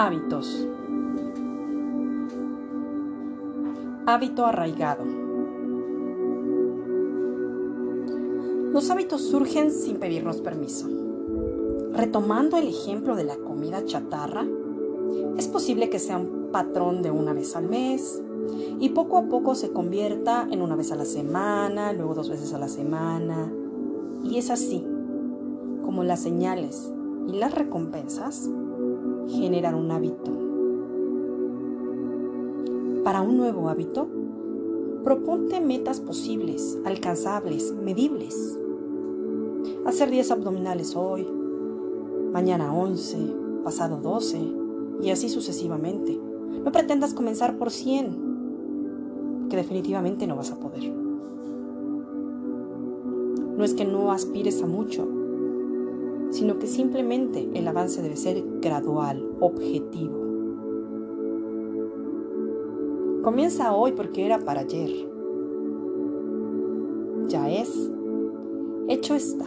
Hábitos. Hábito arraigado. Los hábitos surgen sin pedirnos permiso. Retomando el ejemplo de la comida chatarra, es posible que sea un patrón de una vez al mes y poco a poco se convierta en una vez a la semana, luego dos veces a la semana. Y es así como las señales y las recompensas generar un hábito. Para un nuevo hábito, proponte metas posibles, alcanzables, medibles. Hacer 10 abdominales hoy, mañana 11, pasado 12 y así sucesivamente. No pretendas comenzar por 100, que definitivamente no vas a poder. No es que no aspires a mucho, sino que simplemente el avance debe ser gradual, objetivo. Comienza hoy porque era para ayer. Ya es. Hecho está.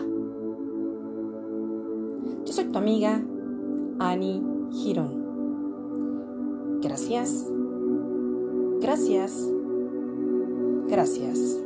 Yo soy tu amiga Annie Girón. Gracias. Gracias. Gracias.